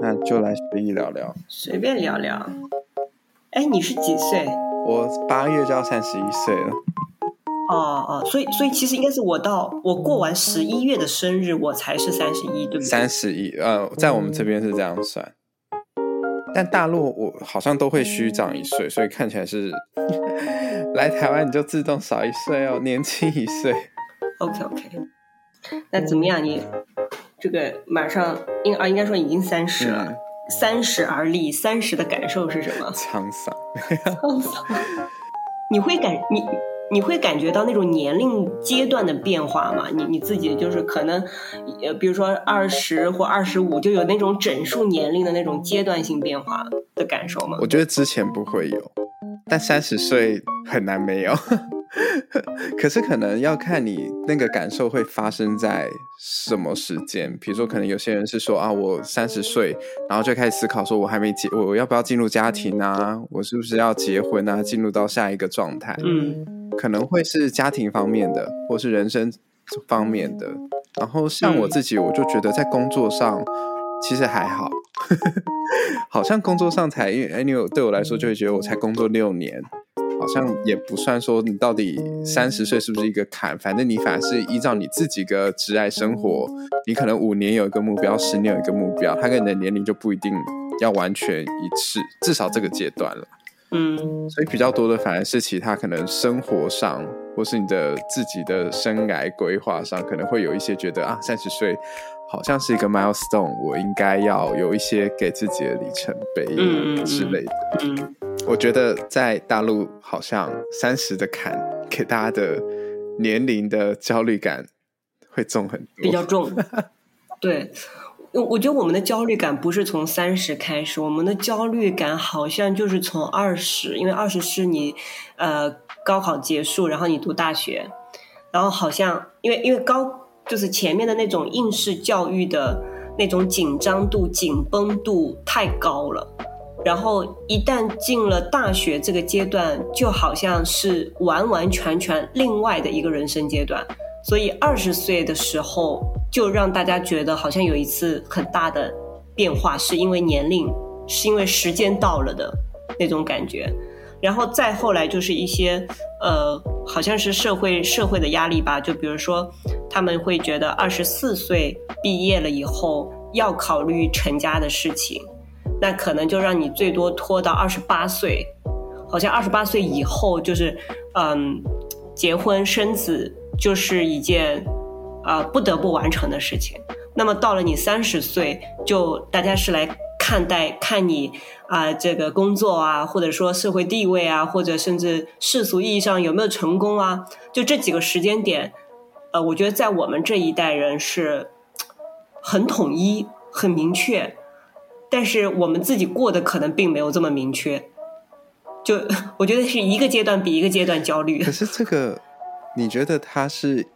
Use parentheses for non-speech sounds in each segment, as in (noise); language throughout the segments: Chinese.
那就来随意聊聊，随便聊聊。哎，你是几岁？我八月就要三十一岁了。哦哦，所以所以其实应该是我到我过完十一月的生日，我才是三十一，对不对？三十一，呃，在我们这边是这样算，但大陆我好像都会虚长一岁，所以看起来是 (laughs) 来台湾你就自动少一岁哦，年轻一岁。OK OK，那怎么样？你这个马上应啊，应该说已经三十了，三十而立，三十的感受是什么？沧桑，(laughs) 沧桑。你会感你。你会感觉到那种年龄阶段的变化吗？你你自己就是可能，呃，比如说二十或二十五，就有那种整数年龄的那种阶段性变化的感受吗？我觉得之前不会有，但三十岁很难没有。(laughs) 可是可能要看你那个感受会发生在什么时间，比如说可能有些人是说啊，我三十岁，然后就开始思考说，我还没结，我要不要进入家庭啊？我是不是要结婚啊？进入到下一个状态？嗯，可能会是家庭方面的，或是人生方面的。然后像我自己，我就觉得在工作上其实还好，(laughs) 好像工作上才因为 anyway 对我来说就会觉得我才工作六年。好像也不算说你到底三十岁是不是一个坎，反正你反而是依照你自己的职爱生活，你可能五年有一个目标，十年有一个目标，它跟你的年龄就不一定要完全一致，至少这个阶段了。嗯，所以比较多的反而是其他可能生活上，或是你的自己的生涯规划上，可能会有一些觉得啊，三十岁好像是一个 milestone，我应该要有一些给自己的里程碑之类的。嗯。我觉得在大陆好像三十的坎给大家的年龄的焦虑感会重很多，比较重。对，我我觉得我们的焦虑感不是从三十开始，我们的焦虑感好像就是从二十，因为二十是你呃高考结束，然后你读大学，然后好像因为因为高就是前面的那种应试教育的那种紧张度、紧绷度太高了。然后一旦进了大学这个阶段，就好像是完完全全另外的一个人生阶段。所以二十岁的时候，就让大家觉得好像有一次很大的变化，是因为年龄，是因为时间到了的那种感觉。然后再后来就是一些呃，好像是社会社会的压力吧，就比如说他们会觉得二十四岁毕业了以后要考虑成家的事情。那可能就让你最多拖到二十八岁，好像二十八岁以后就是，嗯，结婚生子就是一件，啊不得不完成的事情。那么到了你三十岁，就大家是来看待看你啊这个工作啊，或者说社会地位啊，或者甚至世俗意义上有没有成功啊，就这几个时间点，呃，我觉得在我们这一代人是很统一、很明确。但是我们自己过的可能并没有这么明确，就我觉得是一个阶段比一个阶段焦虑。可是这个，你觉得它是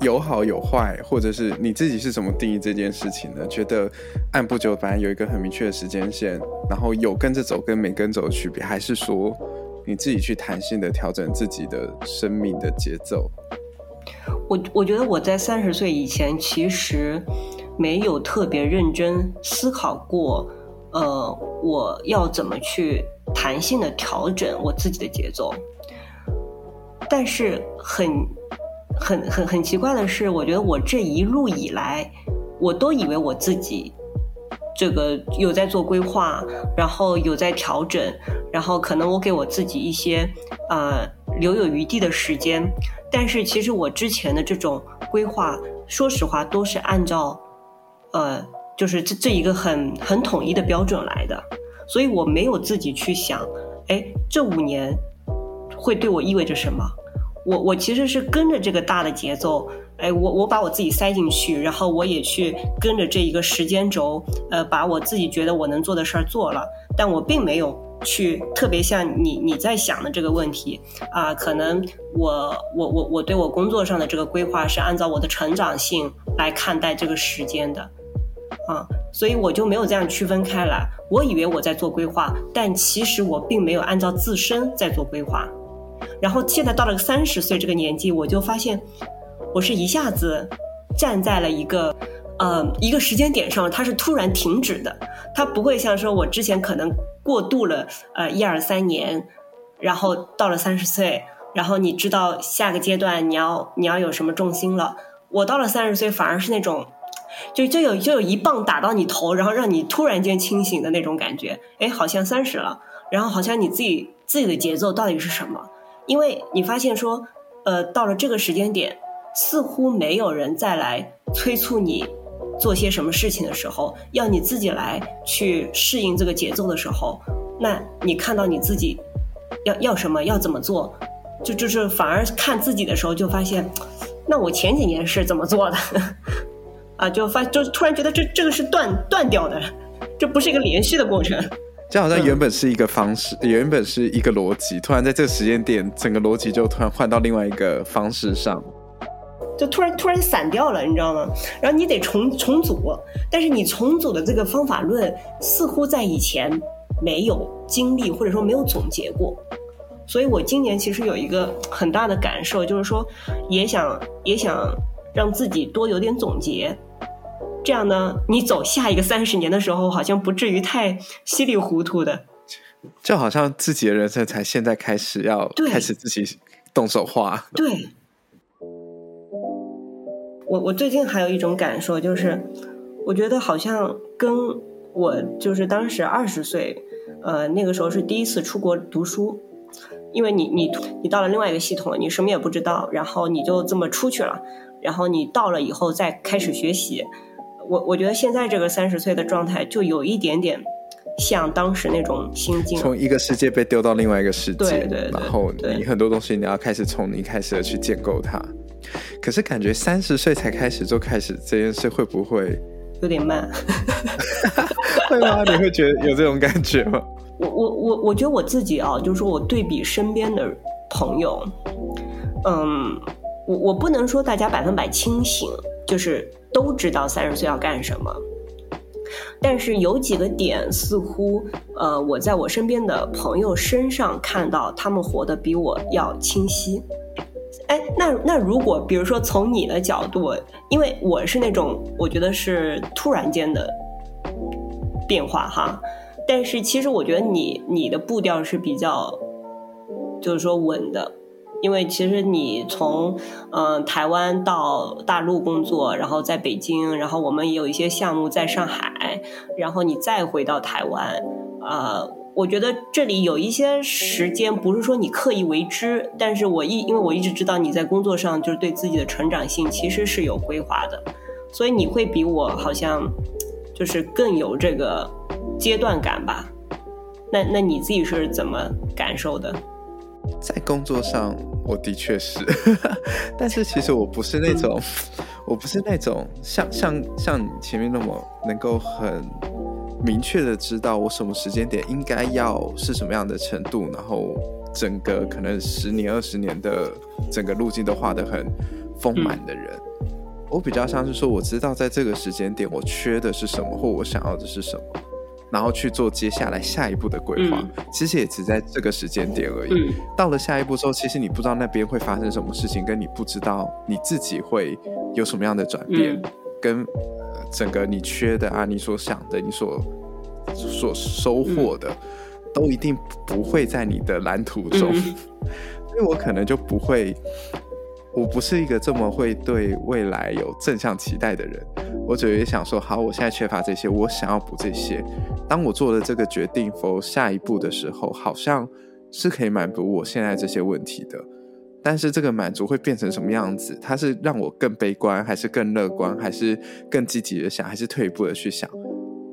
有好有坏，或者是你自己是怎么定义这件事情呢？觉得按部就班有一个很明确的时间线，然后有跟着走跟没跟走的区别，还是说你自己去弹性的调整自己的生命的节奏？我我觉得我在三十岁以前其实。没有特别认真思考过，呃，我要怎么去弹性的调整我自己的节奏。但是很很很很奇怪的是，我觉得我这一路以来，我都以为我自己这个有在做规划，然后有在调整，然后可能我给我自己一些呃留有余地的时间。但是其实我之前的这种规划，说实话都是按照。呃，就是这这一个很很统一的标准来的，所以我没有自己去想，哎，这五年会对我意味着什么？我我其实是跟着这个大的节奏，哎，我我把我自己塞进去，然后我也去跟着这一个时间轴，呃，把我自己觉得我能做的事儿做了，但我并没有去特别像你你在想的这个问题啊，可能我我我我对我工作上的这个规划是按照我的成长性来看待这个时间的。啊，所以我就没有这样区分开来。我以为我在做规划，但其实我并没有按照自身在做规划。然后现在到了三十岁这个年纪，我就发现，我是一下子站在了一个呃一个时间点上，它是突然停止的，它不会像说我之前可能过渡了呃一二三年，然后到了三十岁，然后你知道下个阶段你要你要有什么重心了。我到了三十岁，反而是那种。就就有就有一棒打到你头，然后让你突然间清醒的那种感觉。哎，好像三十了，然后好像你自己自己的节奏到底是什么？因为你发现说，呃，到了这个时间点，似乎没有人再来催促你做些什么事情的时候，要你自己来去适应这个节奏的时候，那你看到你自己要要什么，要怎么做，就就是反而看自己的时候，就发现，那我前几年是怎么做的？啊，就发就突然觉得这这个是断断掉的，这不是一个连续的过程。这好像原本是一个方式，原本是一个逻辑，突然在这个时间点，整个逻辑就突然换到另外一个方式上，就突然突然散掉了，你知道吗？然后你得重重组，但是你重组的这个方法论似乎在以前没有经历或者说没有总结过，所以我今年其实有一个很大的感受，就是说也想也想让自己多有点总结。这样呢，你走下一个三十年的时候，好像不至于太稀里糊涂的。就好像自己的人生才现在开始要开始自己动手画。对。我我最近还有一种感受，就是我觉得好像跟我就是当时二十岁，呃，那个时候是第一次出国读书，因为你你你到了另外一个系统，你什么也不知道，然后你就这么出去了，然后你到了以后再开始学习。我我觉得现在这个三十岁的状态，就有一点点像当时那种心境，从一个世界被丢到另外一个世界，对对，然后你很多东西你要开始从你开始的去建构它。可是感觉三十岁才开始就开始这件事，会不会有点慢？(laughs) 会吗？你会觉得有这种感觉吗？我我我我觉得我自己啊，就是说我对比身边的朋友，嗯，我我不能说大家百分百清醒，就是。都知道三十岁要干什么，但是有几个点似乎，呃，我在我身边的朋友身上看到他们活得比我要清晰。哎，那那如果比如说从你的角度，因为我是那种我觉得是突然间的变化哈，但是其实我觉得你你的步调是比较，就是说稳的。因为其实你从嗯台湾到大陆工作，然后在北京，然后我们也有一些项目在上海，然后你再回到台湾，呃，我觉得这里有一些时间不是说你刻意为之，但是我一因为我一直知道你在工作上就是对自己的成长性其实是有规划的，所以你会比我好像就是更有这个阶段感吧？那那你自己是怎么感受的？在工作上。我的确是，(laughs) 但是其实我不是那种，我不是那种像像像你前面那么能够很明确的知道我什么时间点应该要是什么样的程度，然后整个可能十年二十年的整个路径都画得很丰满的人。我比较像是说，我知道在这个时间点我缺的是什么，或我想要的是什么。然后去做接下来下一步的规划，其实也只在这个时间点而已。到了下一步之后，其实你不知道那边会发生什么事情，跟你不知道你自己会有什么样的转变，跟整个你缺的啊，你所想的，你所所收获的，都一定不会在你的蓝图中。(laughs) 所以我可能就不会。我不是一个这么会对未来有正向期待的人，我只会想说，好，我现在缺乏这些，我想要补这些。当我做了这个决定否下一步的时候，好像是可以满足我现在这些问题的。但是这个满足会变成什么样子？它是让我更悲观，还是更乐观，还是更积极的想，还是退一步的去想？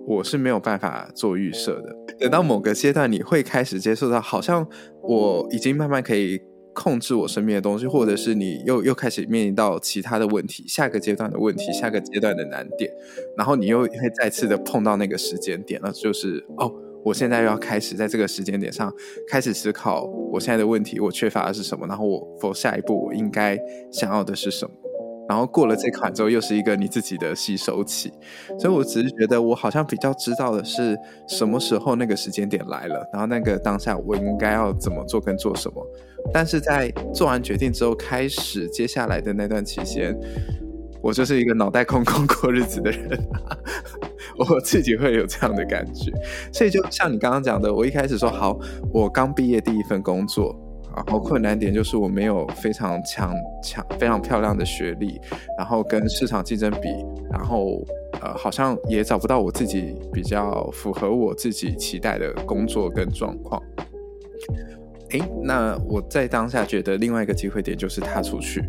我是没有办法做预设的。等到某个阶段，你会开始接受到，好像我已经慢慢可以。控制我身边的东西，或者是你又又开始面临到其他的问题，下个阶段的问题，下个阶段的难点，然后你又会再次的碰到那个时间点了，就是哦，我现在要开始在这个时间点上开始思考我现在的问题，我缺乏的是什么，然后我否下一步我应该想要的是什么。然后过了这款之后，又是一个你自己的吸收期，所以我只是觉得我好像比较知道的是什么时候那个时间点来了，然后那个当下我应该要怎么做跟做什么。但是在做完决定之后，开始接下来的那段期间，我就是一个脑袋空空过日子的人，(laughs) 我自己会有这样的感觉。所以就像你刚刚讲的，我一开始说好，我刚毕业第一份工作，然后困难点就是我没有非常强强非常漂亮的学历，然后跟市场竞争比，然后呃好像也找不到我自己比较符合我自己期待的工作跟状况。诶，那我在当下觉得另外一个机会点就是踏出去。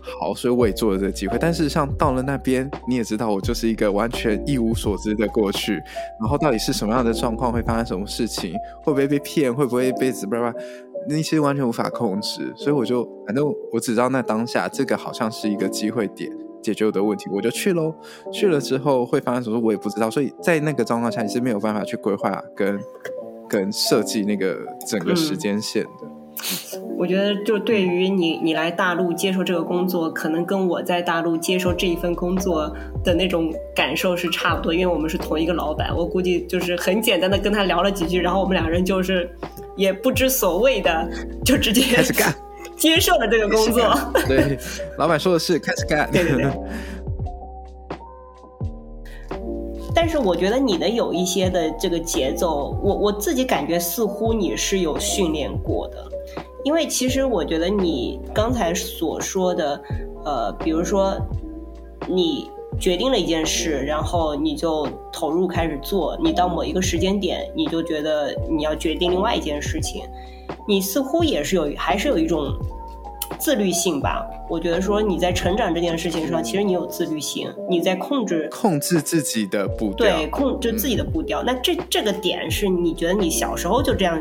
好，所以我也做了这个机会。但事实上，到了那边，你也知道，我就是一个完全一无所知的过去。然后到底是什么样的状况，会发生什么事情，会不会被骗，会不会被怎么吧？那些完全无法控制。所以我就反正我只知道那当下这个好像是一个机会点，解决我的问题，我就去喽。去了之后会发生什么，我也不知道。所以在那个状况下，你是没有办法去规划跟跟设计那个整个时间线的。我觉得，就对于你，你来大陆接受这个工作，可能跟我在大陆接受这一份工作的那种感受是差不多，因为我们是同一个老板。我估计就是很简单的跟他聊了几句，然后我们两人就是也不知所谓的，就直接开始干，(laughs) 接受了这个工作。对，老板说的是开始干。对对对。(laughs) 但是我觉得你的有一些的这个节奏，我我自己感觉似乎你是有训练过的。因为其实我觉得你刚才所说的，呃，比如说你决定了一件事，然后你就投入开始做，你到某一个时间点，你就觉得你要决定另外一件事情，你似乎也是有，还是有一种自律性吧？我觉得说你在成长这件事情上，其实你有自律性，你在控制控制自己的步调，对，控制自己的步调。那这这个点是你觉得你小时候就这样？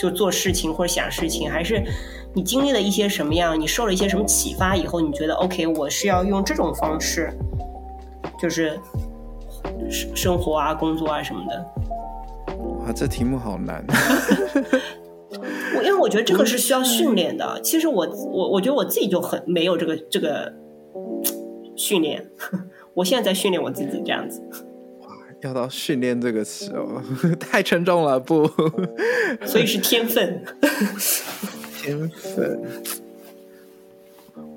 就做事情或者想事情，还是你经历了一些什么样？你受了一些什么启发以后，你觉得 OK，我是要用这种方式，就是生生活啊、工作啊什么的。哇，这题目好难。(laughs) 我因为我觉得这个是需要训练的。其实我我我觉得我自己就很没有这个这个训练。(laughs) 我现在在训练我自己这样子。要到训练这个词哦，(laughs) 太沉重了，不，所以是天分。天分，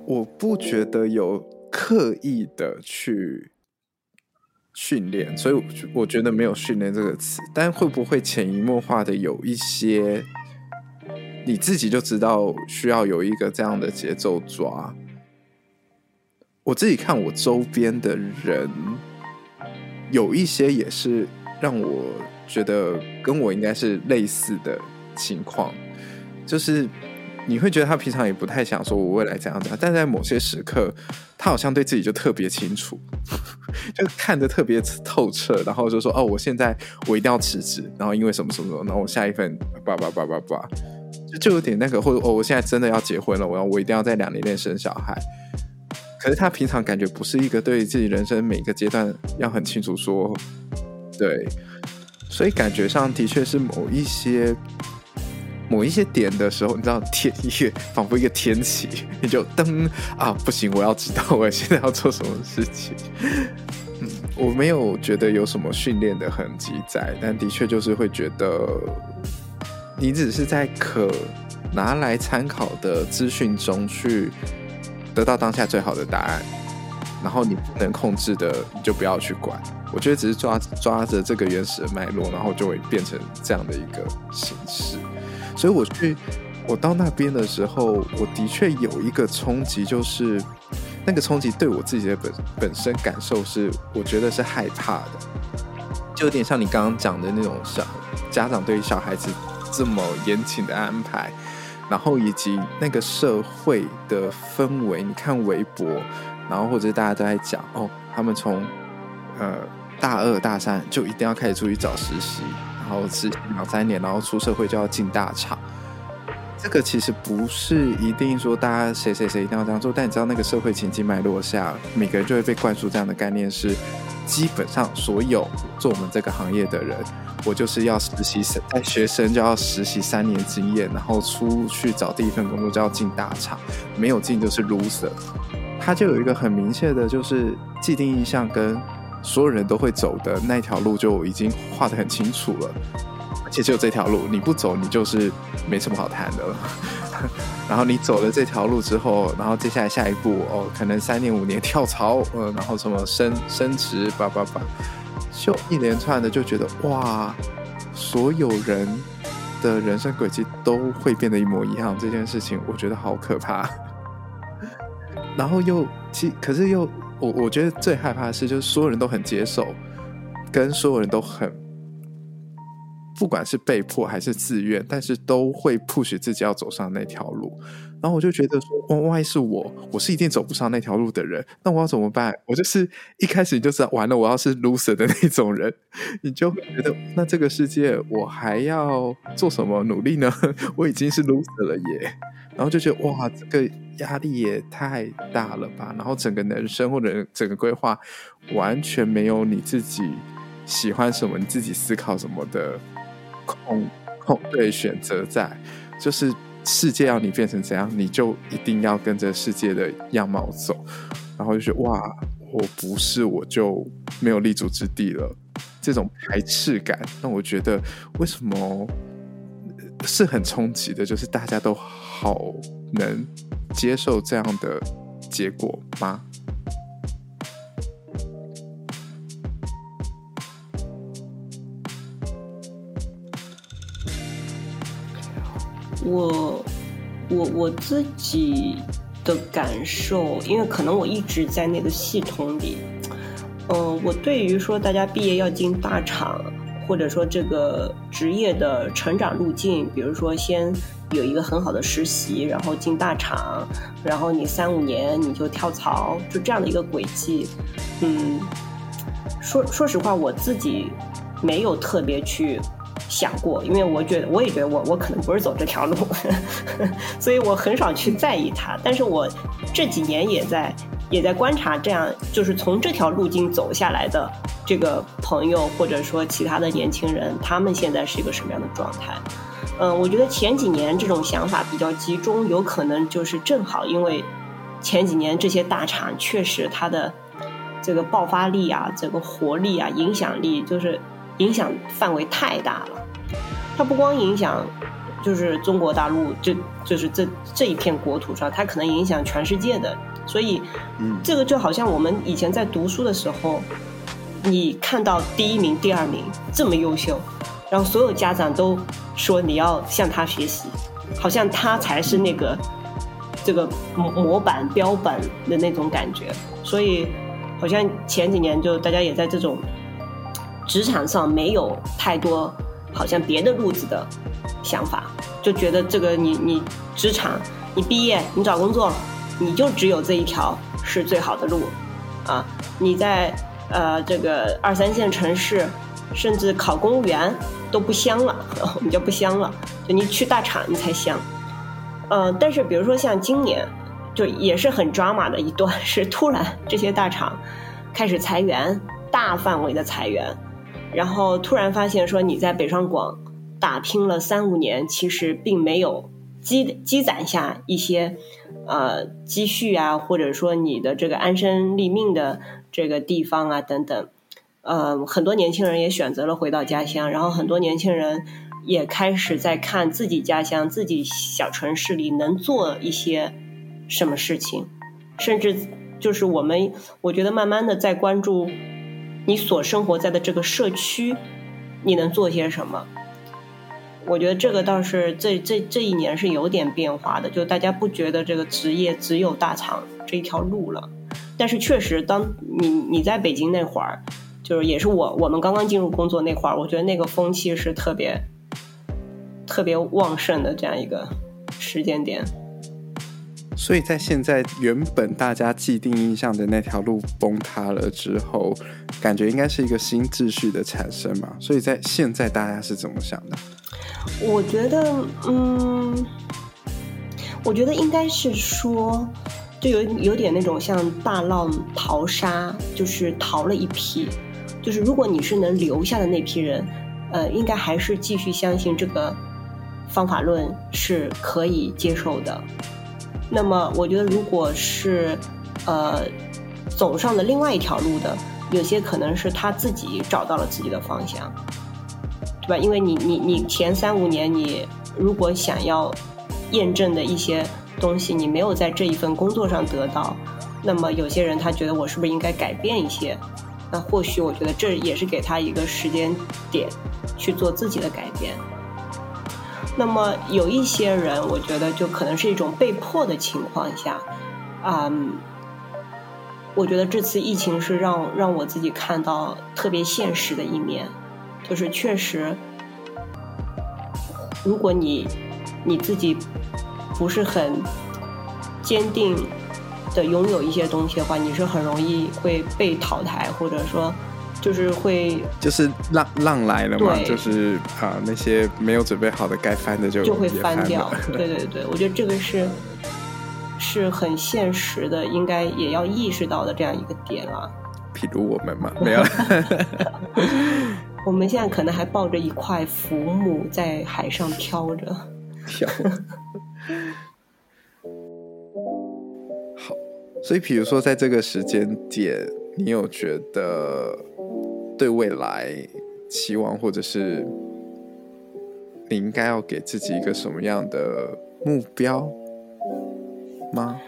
我不觉得有刻意的去训练，所以我我觉得没有训练这个词。但会不会潜移默化的有一些，你自己就知道需要有一个这样的节奏抓？我自己看我周边的人。有一些也是让我觉得跟我应该是类似的情况，就是你会觉得他平常也不太想说我未来怎样怎样，但在某些时刻，他好像对自己就特别清楚，(laughs) 就看得特别透彻，然后就说哦，我现在我一定要辞职，然后因为什么什么什么，然后我下一份叭叭叭叭叭，就就有点那个，或者哦，我现在真的要结婚了，我要我一定要在两年内生小孩。可是他平常感觉不是一个对自己人生每个阶段要很清楚说，对，所以感觉上的确是某一些某一些点的时候，你知道天一个仿佛一个天启，你就噔啊不行，我要知道我现在要做什么事情。嗯，我没有觉得有什么训练的痕迹在，但的确就是会觉得你只是在可拿来参考的资讯中去。得到当下最好的答案，然后你不能控制的，你就不要去管。我觉得只是抓抓着这个原始的脉络，然后就会变成这样的一个形式。所以我去，我到那边的时候，我的确有一个冲击，就是那个冲击对我自己的本本身感受是，我觉得是害怕的，就有点像你刚刚讲的那种小家长对于小孩子这么严谨的安排。然后以及那个社会的氛围，你看微博，然后或者大家都在讲哦，他们从呃大二大三就一定要开始出去找实习，然后是两三年，然后出社会就要进大厂。这个其实不是一定说大家谁谁谁一定要这样做，但你知道那个社会情境脉络下，每个人就会被灌输这样的概念：是基本上所有做我们这个行业的人。我就是要实习生，在学生就要实习三年经验，然后出去找第一份工作就要进大厂，没有进就是 loser。他就有一个很明确的，就是既定印象跟所有人都会走的那条路就已经画得很清楚了，而且只有这条路，你不走你就是没什么好谈的了。然后你走了这条路之后，然后接下来下一步哦，可能三年五年跳槽，呃，然后什么升升职，叭叭叭，就一连串的就觉得哇，所有人的人生轨迹都会变得一模一样，这件事情我觉得好可怕。(laughs) 然后又其可是又我我觉得最害怕的是，就是所有人都很接受，跟所有人都很。不管是被迫还是自愿，但是都会 push 自己要走上那条路。然后我就觉得说，万一是我，我是一定走不上那条路的人，那我要怎么办？我就是一开始你就知道，完了，我要是 loser 的那种人，你就会觉得，那这个世界我还要做什么努力呢？(laughs) 我已经是 loser 了耶。然后就觉得，哇，这个压力也太大了吧？然后整个人生或者整个规划完全没有你自己喜欢什么，你自己思考什么的。控控对选择在，就是世界要你变成怎样，你就一定要跟着世界的样貌走，然后就觉得哇，我不是我就没有立足之地了，这种排斥感，那我觉得为什么是很冲击的？就是大家都好能接受这样的结果吗？我我我自己的感受，因为可能我一直在那个系统里，嗯，我对于说大家毕业要进大厂，或者说这个职业的成长路径，比如说先有一个很好的实习，然后进大厂，然后你三五年你就跳槽，就这样的一个轨迹，嗯，说说实话，我自己没有特别去。想过，因为我觉得，我也觉得我我可能不是走这条路，(laughs) 所以我很少去在意它。但是我这几年也在也在观察，这样就是从这条路径走下来的这个朋友，或者说其他的年轻人，他们现在是一个什么样的状态？嗯，我觉得前几年这种想法比较集中，有可能就是正好因为前几年这些大厂确实它的这个爆发力啊，这个活力啊，影响力就是影响范围太大了。它不光影响，就是中国大陆，就就是这这一片国土上，它可能影响全世界的。所以，这个就好像我们以前在读书的时候，你看到第一名、第二名这么优秀，然后所有家长都说你要向他学习，好像他才是那个这个模模板标本的那种感觉。所以，好像前几年就大家也在这种职场上没有太多。好像别的路子的想法，就觉得这个你你职场你毕业你找工作，你就只有这一条是最好的路，啊，你在呃这个二三线城市，甚至考公务员都不香了，(laughs) 我们叫不香了，就你去大厂你才香，呃，但是比如说像今年，就也是很抓马的一段，是突然这些大厂开始裁员，大范围的裁员。然后突然发现，说你在北上广打拼了三五年，其实并没有积积攒下一些呃积蓄啊，或者说你的这个安身立命的这个地方啊等等。呃，很多年轻人也选择了回到家乡，然后很多年轻人也开始在看自己家乡、自己小城市里能做一些什么事情，甚至就是我们，我觉得慢慢的在关注。你所生活在的这个社区，你能做些什么？我觉得这个倒是这这这一年是有点变化的，就大家不觉得这个职业只有大厂这一条路了。但是确实，当你你在北京那会儿，就是也是我我们刚刚进入工作那会儿，我觉得那个风气是特别特别旺盛的这样一个时间点。所以在现在原本大家既定印象的那条路崩塌了之后，感觉应该是一个新秩序的产生嘛？所以在现在大家是怎么想的？我觉得，嗯，我觉得应该是说，就有有点那种像大浪淘沙，就是淘了一批，就是如果你是能留下的那批人，呃，应该还是继续相信这个方法论是可以接受的。那么，我觉得，如果是，呃，走上了另外一条路的，有些可能是他自己找到了自己的方向，对吧？因为你，你，你前三五年，你如果想要验证的一些东西你没有在这一份工作上得到，那么有些人他觉得我是不是应该改变一些？那或许我觉得这也是给他一个时间点去做自己的改变。那么有一些人，我觉得就可能是一种被迫的情况下，啊，我觉得这次疫情是让让我自己看到特别现实的一面，就是确实，如果你你自己不是很坚定的拥有一些东西的话，你是很容易会被淘汰，或者说。就是会，就是浪浪来了嘛，就是啊，那些没有准备好的该翻的就就会翻翻掉。(laughs) 对对对，我觉得这个是是很现实的，应该也要意识到的这样一个点啊。譬如我们嘛，(laughs) 没有。(laughs) 我们现在可能还抱着一块浮木在海上飘着。飘。好，所以比如说在这个时间点，你有觉得对未来期望，或者是你应该要给自己一个什么样的目标吗？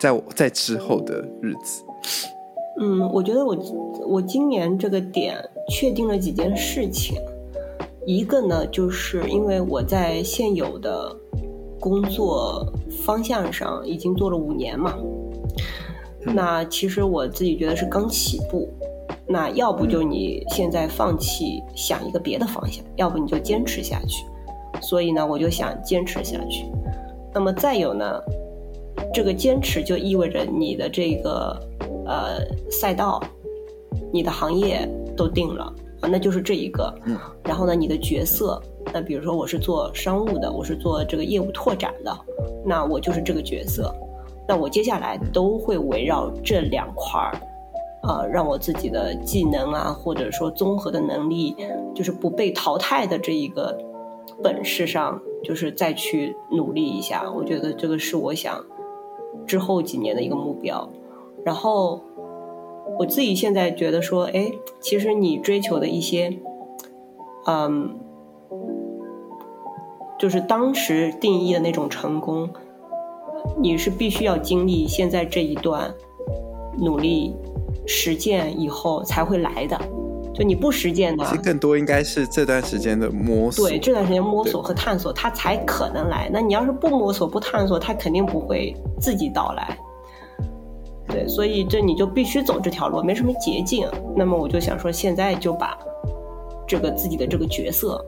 在我在之后的日子，嗯，我觉得我我今年这个点确定了几件事情，一个呢，就是因为我在现有的工作方向上已经做了五年嘛，那其实我自己觉得是刚起步，那要不就你现在放弃想一个别的方向，要不你就坚持下去，所以呢，我就想坚持下去。那么再有呢，这个坚持就意味着你的这个呃赛道、你的行业都定了啊，那就是这一个。嗯。然后呢，你的角色，那比如说我是做商务的，我是做这个业务拓展的，那我就是这个角色。那我接下来都会围绕这两块儿，呃，让我自己的技能啊，或者说综合的能力，就是不被淘汰的这一个本事上，就是再去努力一下。我觉得这个是我想之后几年的一个目标。然后我自己现在觉得说，哎，其实你追求的一些，嗯，就是当时定义的那种成功，你是必须要经历现在这一段努力实践以后才会来的。就你不实践的其，实更多应该是这段时间的摸索。对这段时间摸索和探索，它才可能来。那你要是不摸索、不探索，它肯定不会自己到来。对，所以这你就必须走这条路，没什么捷径。那么我就想说，现在就把这个自己的这个角色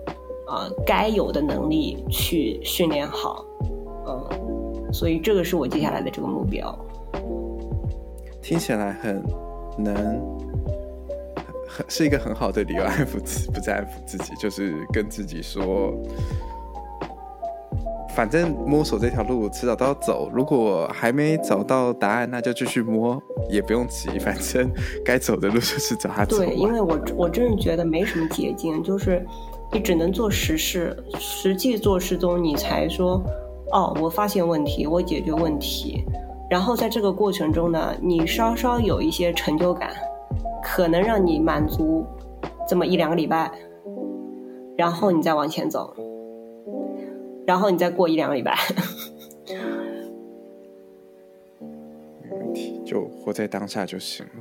啊、该有的能力去训练好，嗯，所以这个是我接下来的这个目标。听起来很能，很是一个很好的理由安抚自，(laughs) 不再安抚自己，就是跟自己说，反正摸索这条路迟早都要走，如果还没找到答案，那就继续摸，也不用急，反正该走的路就是找它走。对，因为我我真是觉得没什么捷径，就是你只能做实事，实际做事中你才说，哦，我发现问题，我解决问题，然后在这个过程中呢，你稍稍有一些成就感，可能让你满足这么一两个礼拜，然后你再往前走，然后你再过一两个礼拜，没问题，就活在当下就行了。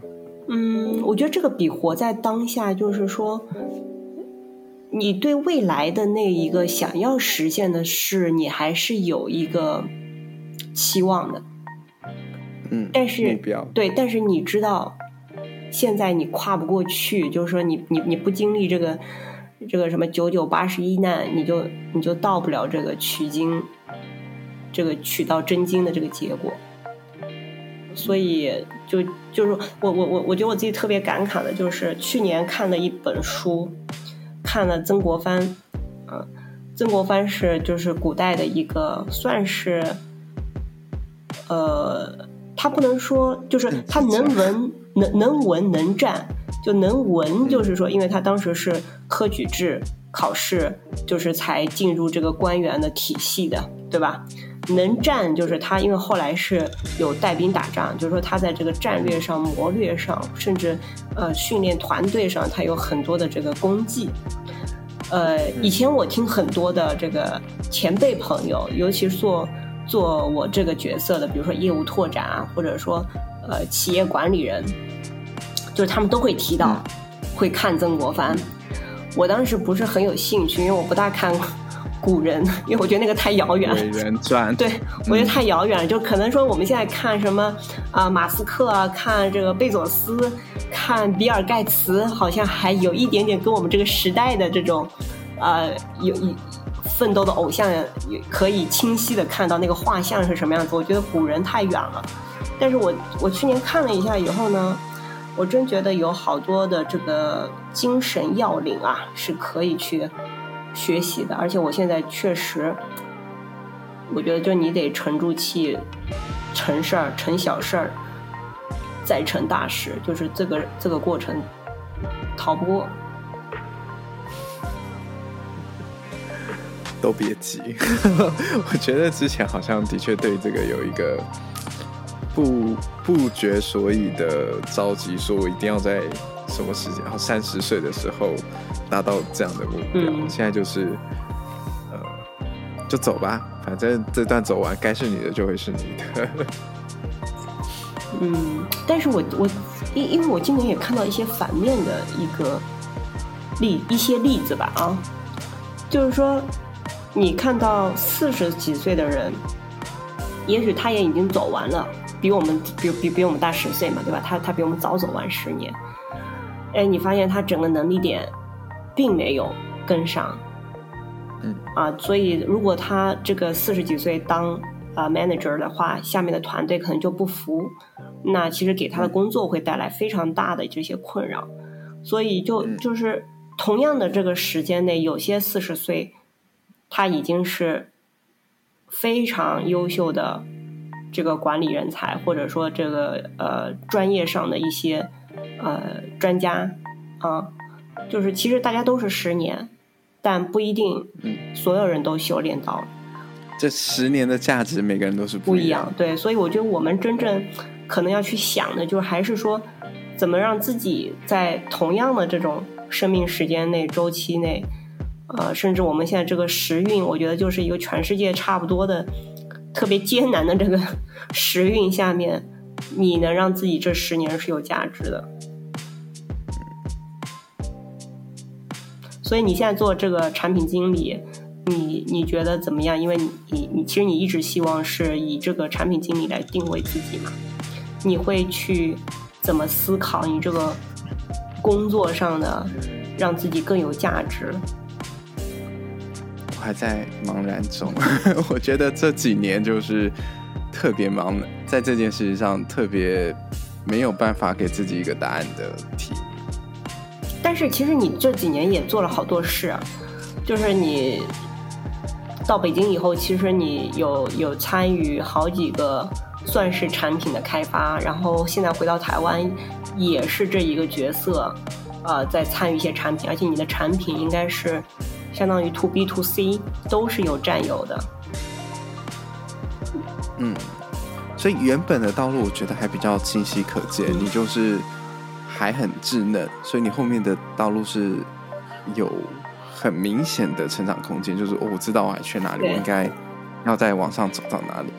嗯，我觉得这个比活在当下，就是说，你对未来的那一个想要实现的事，你还是有一个期望的。嗯，但是对，但是你知道，现在你跨不过去，就是说你你你不经历这个这个什么九九八十一难，你就你就到不了这个取经，这个取到真经的这个结果。所以就就是我我我我觉得我自己特别感慨的就是去年看了一本书，看了曾国藩，啊，曾国藩是就是古代的一个算是，呃，他不能说就是他能文能能文能战，就能文就是说，因为他当时是科举制考试，就是才进入这个官员的体系的，对吧？能战就是他，因为后来是有带兵打仗，就是说他在这个战略上、谋略上，甚至呃训练团队上，他有很多的这个功绩。呃，以前我听很多的这个前辈朋友，尤其是做做我这个角色的，比如说业务拓展啊，或者说呃企业管理人，就是他们都会提到会看曾国藩。我当时不是很有兴趣，因为我不大看 (laughs) 古人，因为我觉得那个太遥远。伟人传，对我觉得太遥远了。就可能说我们现在看什么啊，马斯克啊，看这个贝佐斯，看比尔盖茨，好像还有一点点跟我们这个时代的这种呃有一奋斗的偶像也可以清晰的看到那个画像是什么样子。我觉得古人太远了。但是我我去年看了一下以后呢。我真觉得有好多的这个精神要领啊，是可以去学习的。而且我现在确实，我觉得就你得沉住气，成事儿、成小事儿，再成大事，就是这个这个过程逃不过。都别急，(laughs) 我觉得之前好像的确对这个有一个。不不觉所以的着急，说我一定要在什么时间，然后三十岁的时候达到这样的目标。现在就是，呃，就走吧，反正这段走完，该是你的就会是你的。(laughs) 嗯，但是我我因因为我今年也看到一些反面的一个例一些例子吧啊，就是说你看到四十几岁的人，也许他也已经走完了。比我们比比比我们大十岁嘛，对吧？他他比我们早走完十年，哎，你发现他整个能力点并没有跟上，嗯。啊，所以如果他这个四十几岁当啊 manager 的话，下面的团队可能就不服，那其实给他的工作会带来非常大的这些困扰，所以就就是同样的这个时间内，有些四十岁他已经是非常优秀的。这个管理人才，或者说这个呃专业上的一些呃专家啊，就是其实大家都是十年，但不一定所有人都修炼到了。这十年的价值，每个人都是不一样。对，所以我觉得我们真正可能要去想的，就是还是说怎么让自己在同样的这种生命时间内周期内，呃，甚至我们现在这个时运，我觉得就是一个全世界差不多的。特别艰难的这个 (laughs) 时运下面，你能让自己这十年是有价值的。所以你现在做这个产品经理，你你觉得怎么样？因为你你其实你一直希望是以这个产品经理来定位自己嘛？你会去怎么思考你这个工作上的让自己更有价值？还在茫然中，(laughs) 我觉得这几年就是特别忙，在这件事情上特别没有办法给自己一个答案的题。但是其实你这几年也做了好多事，就是你到北京以后，其实你有有参与好几个算是产品的开发，然后现在回到台湾也是这一个角色，呃，在参与一些产品，而且你的产品应该是。相当于 to B to C 都是有占有的，嗯，所以原本的道路我觉得还比较清晰可见，你就是还很稚嫩，所以你后面的道路是有很明显的成长空间，就是哦，我知道我还缺哪里，我应该要再往上走到哪里。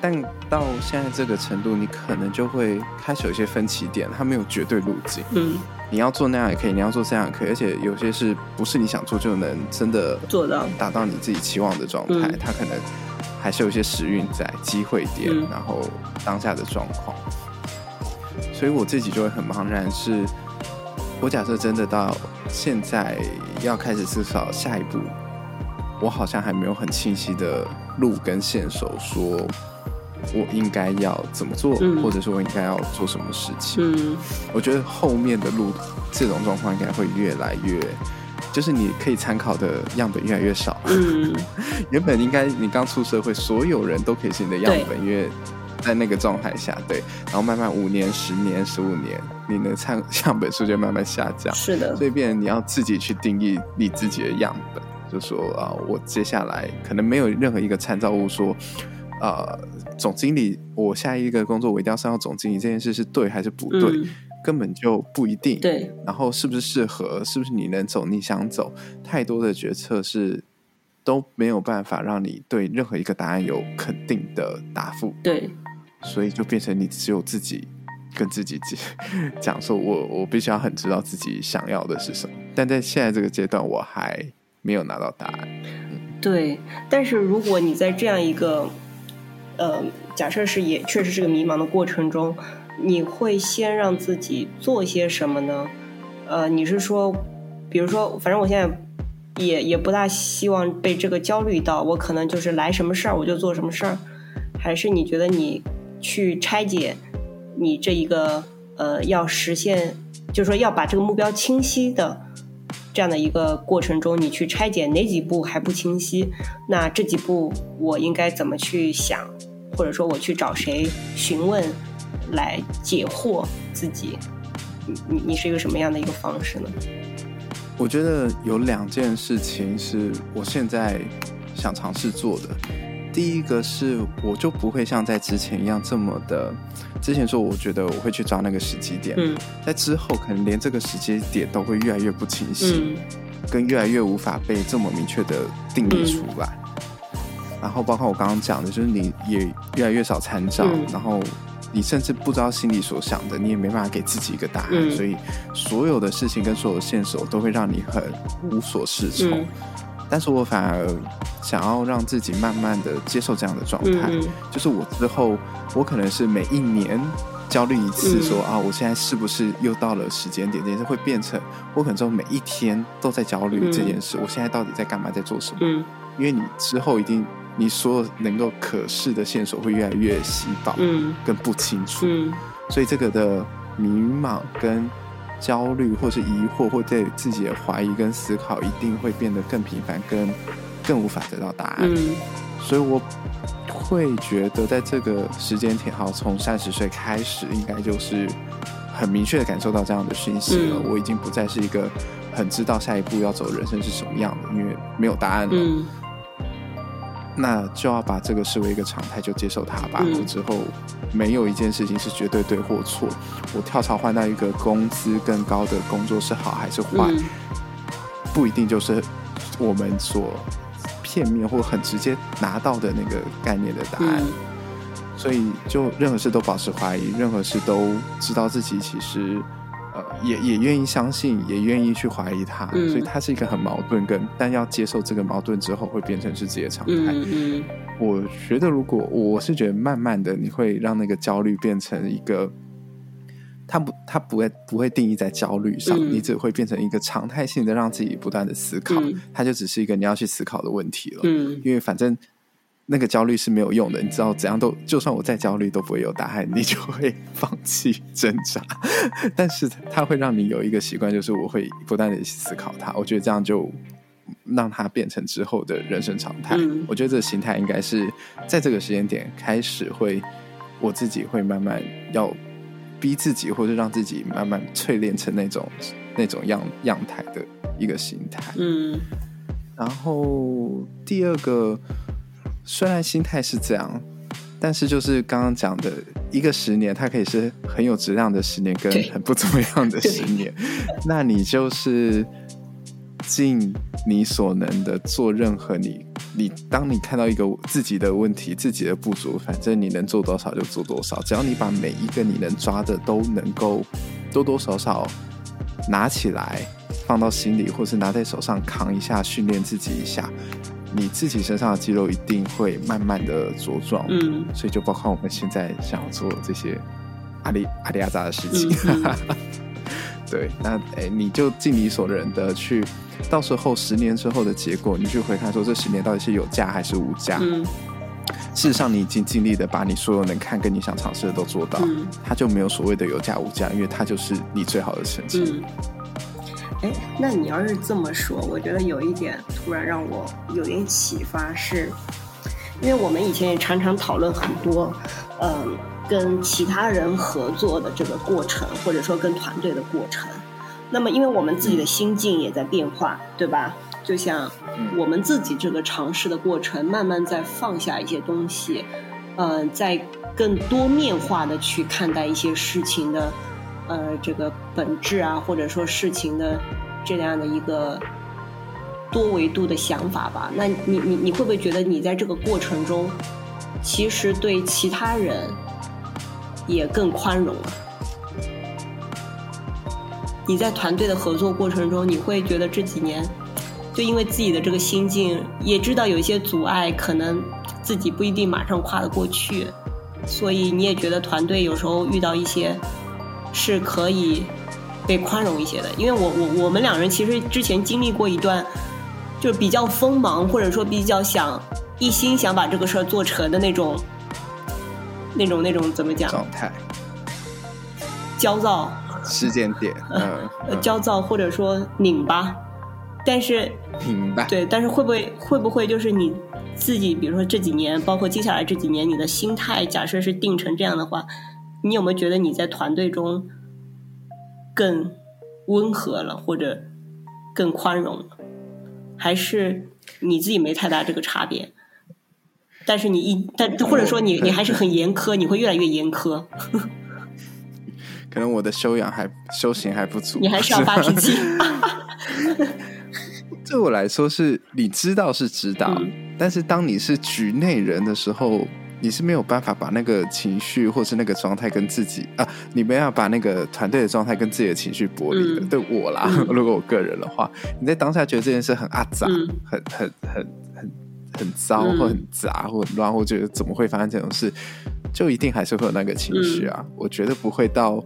但到现在这个程度，你可能就会开始有一些分歧点，它没有绝对路径，嗯。你要做那样也可以，你要做这样也可以，而且有些是不是你想做就能真的做到达到你自己期望的状态？它可能还是有一些时运在机会点，然后当下的状况。所以我自己就会很茫然，是我假设真的到现在要开始思考下一步，我好像还没有很清晰的路跟线索说。我应该要怎么做，或者说我应该要做什么事情？嗯，我觉得后面的路，这种状况应该会越来越，就是你可以参考的样本越来越少。嗯，(laughs) 原本应该你刚出社会，所有人都可以是你的样本，因为在那个状态下，对，然后慢慢五年、十年、十五年，你的参 (laughs) 样本数就慢慢下降。是的，所以变成你要自己去定义你自己的样本，就说啊，我接下来可能没有任何一个参照物说。呃，总经理，我下一个工作我一定要上到总经理，这件事是对还是不对，根本就不一定。对，然后是不是适合，是不是你能走你想走，太多的决策是都没有办法让你对任何一个答案有肯定的答复。对，所以就变成你只有自己跟自己讲 (laughs) 讲说我我必须要很知道自己想要的是什么。但在现在这个阶段，我还没有拿到答案。对，但是如果你在这样一个呃，假设是也确实是个迷茫的过程中，你会先让自己做些什么呢？呃，你是说，比如说，反正我现在也也不大希望被这个焦虑到，我可能就是来什么事儿我就做什么事儿，还是你觉得你去拆解你这一个呃要实现，就是说要把这个目标清晰的这样的一个过程中，你去拆解哪几步还不清晰，那这几步我应该怎么去想，或者说我去找谁询问来解惑自己。你你你是一个什么样的一个方式呢？我觉得有两件事情是我现在想尝试做的。第一个是，我就不会像在之前一样这么的，之前说我觉得我会去抓那个时机点，嗯在之后可能连这个时间点都会越来越不清晰，嗯跟越来越无法被这么明确的定义出来。然后包括我刚刚讲的，就是你也越来越少参照，嗯然后你甚至不知道心里所想的，你也没办法给自己一个答案，嗯所以所有的事情跟所有的线索都会让你很无所适从。嗯但是我反而想要让自己慢慢的接受这样的状态，就是我之后我可能是每一年焦虑一次说，嗯啊，我现在是不是又到了时间点？这件事会变成我可能之后每一天都在焦虑嗯这件事，我现在到底在干嘛，在做什么？嗯因为你之后一定你所有能够可视的线索会越来越稀薄，嗯更不清楚，嗯所以这个的迷茫跟焦虑，或是疑惑，或对自己的怀疑跟思考，一定会变得更频繁，跟更无法得到答案。嗯所以我会觉得，在这个时间点，好，从三十岁开始，应该就是很明确的感受到这样的讯息了。嗯我已经不再是一个很知道下一步要走的人生是什么样的，因为没有答案了。嗯那就要把这个视为一个常态，就接受它吧。嗯我之后没有一件事情是绝对对或错。我跳槽换到一个工资更高的工作是好还是坏，嗯不一定就是我们所片面或很直接拿到的那个概念的答案。嗯所以就任何事都保持怀疑，任何事都知道自己其实呃也也愿意相信，也愿意去怀疑他。嗯所以他是一个很矛盾跟，但要接受这个矛盾之后，会变成是自己的常态。嗯嗯我觉得，如果我是觉得慢慢的，你会让那个焦虑变成一个，他不，他不会不会定义在焦虑上，嗯你只会变成一个常态性的让自己不断的思考，嗯它就只是一个你要去思考的问题了。嗯因为反正那个焦虑是没有用的，你知道怎样都，就算我再焦虑都不会有答案，你就会 (laughs) 放弃挣扎。(laughs) 但是它会让你有一个习惯，就是我会不断的思考它。我觉得这样就让它变成之后的人生常态。嗯我觉得这个心态应该是在这个时间点开始会，我自己会慢慢要逼自己，或者让自己慢慢淬炼成那种那种样样态的一个心态。嗯然后第二个，虽然心态是这样，但是就是刚刚讲的一个十年，它可以是很有质量的十年，跟很不怎么样的十年。(laughs) 那你就是尽你所能的做任何你你当你看到一个自己的问题、自己的不足，反正你能做多少就做多少，只要你把每一个你能抓的都能够多多少少拿起来。放到心里，或是拿在手上扛一下，训练自己一下，你自己身上的肌肉一定会慢慢的茁壮。嗯所以就包括我们现在想要做这些阿里阿里阿扎的事情。嗯 (laughs) 对，那哎，你就尽你所能的去，到时候十年之后的结果，你去回看说这十年到底是有价还是无价。嗯事实上，你已经尽力的把你所有能看跟你想尝试的都做到，嗯它就没有所谓的有价无价，因为它就是你最好的成绩。嗯。哎，那你要是这么说，我觉得有一点突然让我有点启发是，因为我们以前也常常讨论很多，嗯，跟其他人合作的这个过程，或者说跟团队的过程。那么，因为我们自己的心境也在变化，对吧？就像嗯我们自己这个尝试的过程，慢慢在放下一些东西，嗯、在更多面化的去看待一些事情的，呃，这个本质啊，或者说事情的这样的一个多维度的想法吧。那你你你会不会觉得你在这个过程中，其实对其他人也更宽容了？你在团队的合作过程中，你会觉得这几年，就因为自己的这个心境，也知道有一些阻碍，可能自己不一定马上跨得过去，所以你也觉得团队有时候遇到一些是可以被宽容一些的。因为我我我们两人其实之前经历过一段，就是比较锋芒，或者说比较想一心想把这个事儿做成的那种，那种那种怎么讲？状态，焦躁。时间点，(laughs) 嗯，焦躁或者说拧巴，但是拧巴，对，但是会不会会不会就是你自己，比如说这几年，包括接下来这几年，你的心态假设是定成这样的话，你有没有觉得你在团队中更温和了，或者更宽容了？还是你自己没太大这个差别？但是你一但或者说你你还是很严苛，你会越来越严苛。可能我的修养还修行还不足，你还是要发脾气。(laughs) 对我来说，是你知道是知道，但是当你是局内人的时候，你是没有办法把那个情绪或是那个状态跟自己啊，你没有把那个团队的状态跟自己的情绪剥离的。对我啦，(laughs) 如果我个人的话，你在当下觉得这件事很阿杂，很很很很很糟或很杂或很乱，或觉得怎么会发生这种事？就一定还是会有那个情绪啊！我觉得不会到，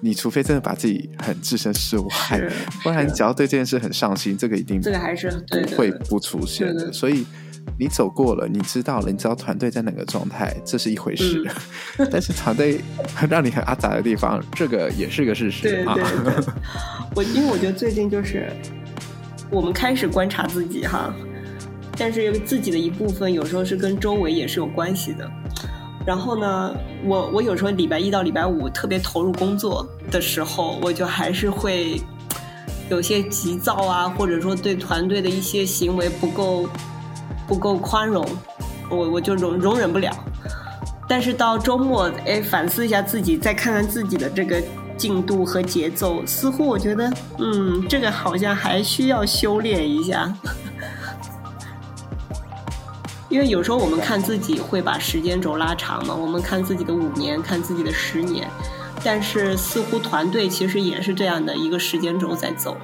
你除非真的把自己很置身事外，不然你只要对这件事很上心，这个一定这个还是不会不出现的。所以你走过了，你知道了，你知道团队在哪个状态，这是一回事。(laughs) 但是团队让你很阿杂的地方，这个也是个事实啊。我因为我觉得最近就是我们开始观察自己哈，但是自己的一部分有时候是跟周围也是有关系的。然后呢，我我有时候礼拜一到礼拜五特别投入工作的时候，我就还是会有些急躁啊，或者说对团队的一些行为不够不够宽容，我我就容容忍不了。但是到周末，哎，反思一下自己，再看看自己的这个进度和节奏，似乎我觉得，嗯，这个好像还需要修炼一下。(laughs) 因为有时候我们看自己会把时间轴拉长嘛，我们看自己的五年，看自己的十年，但是似乎团队其实也是这样的一个时间轴在走。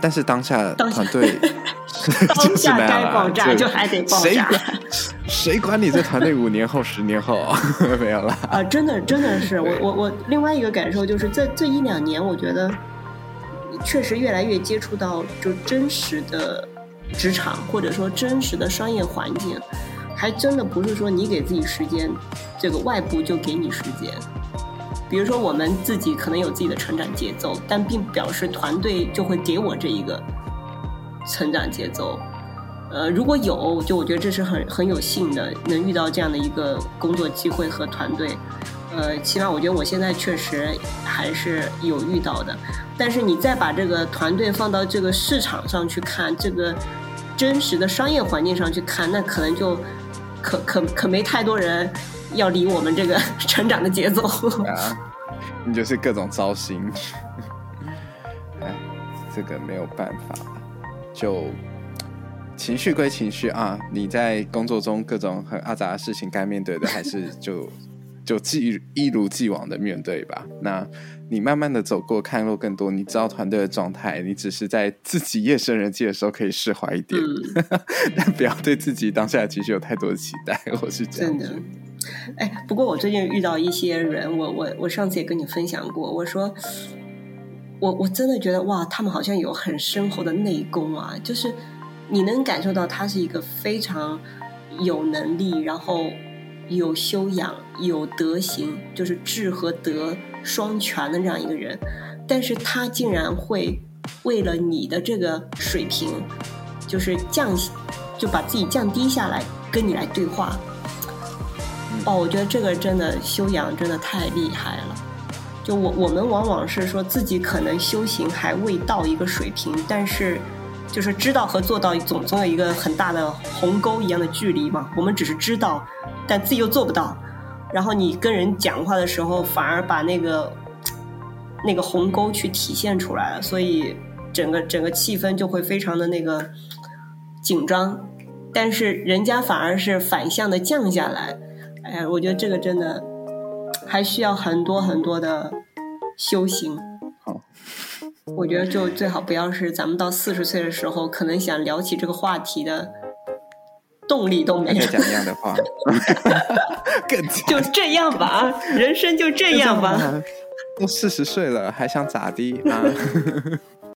但是当下团队 (laughs) 当下该爆炸 (laughs) 就还得爆炸，谁管你这团队五年后、十年后 (laughs) 没有了？啊，真的真的是我我我另外一个感受就是这这一两年，我觉得确实越来越接触到就真实的。职场或者说真实的商业环境，还真的不是说你给自己时间，这个外部就给你时间。比如说我们自己可能有自己的成长节奏，但并不表示团队就会给我这一个成长节奏。呃，如果有，就我觉得这是很很有幸的，能遇到这样的一个工作机会和团队。呃，起码我觉得我现在确实还是有遇到的。但是你再把这个团队放到这个市场上去看，这个真实的商业环境上去看，那可能就可可可没太多人要理我们这个 (laughs) 成长的节奏。啊，你就是各种糟心。(laughs) 哎，这个没有办法，就情绪归情绪啊。你在工作中各种很阿杂的事情该面对的，还是就就既一如既往的面对吧。那。你慢慢的走过，看过更多，你知道团队的状态，你只是在自己夜深人静的时候可以释怀一点，(laughs) 但不要对自己当下其实有太多的期待。我是真的，哎，不过我最近遇到一些人，我我我上次也跟你分享过，我说，我我真的觉得哇，他们好像有很深厚的内功啊，就是你能感受到他是一个非常有能力，然后有修养、有德行，就是智和德。双全的这样一个人，但是他竟然会为了你的这个水平，就是降，就把自己降低下来跟你来对话。哦，我觉得这个真的修养真的太厉害了。就我我们往往是说自己可能修行还未到一个水平，但是就是知道和做到总总有一个很大的鸿沟一样的距离嘛。我们只是知道，但自己又做不到。然后你跟人讲话的时候，反而把那个 (tsk) 那个鸿沟去体现出来了，所以整个整个气氛就会非常的那个紧张，但是人家反而是反向的降下来，哎，我觉得这个真的还需要很多很多的修行。好，我觉得就最好不要是咱们到四十岁的时候，可能想聊起这个话题的动力都没有。讲一样的话，(laughs) 更就这样吧，人生就这样吧。都四十岁了，还想咋地啊？(laughs)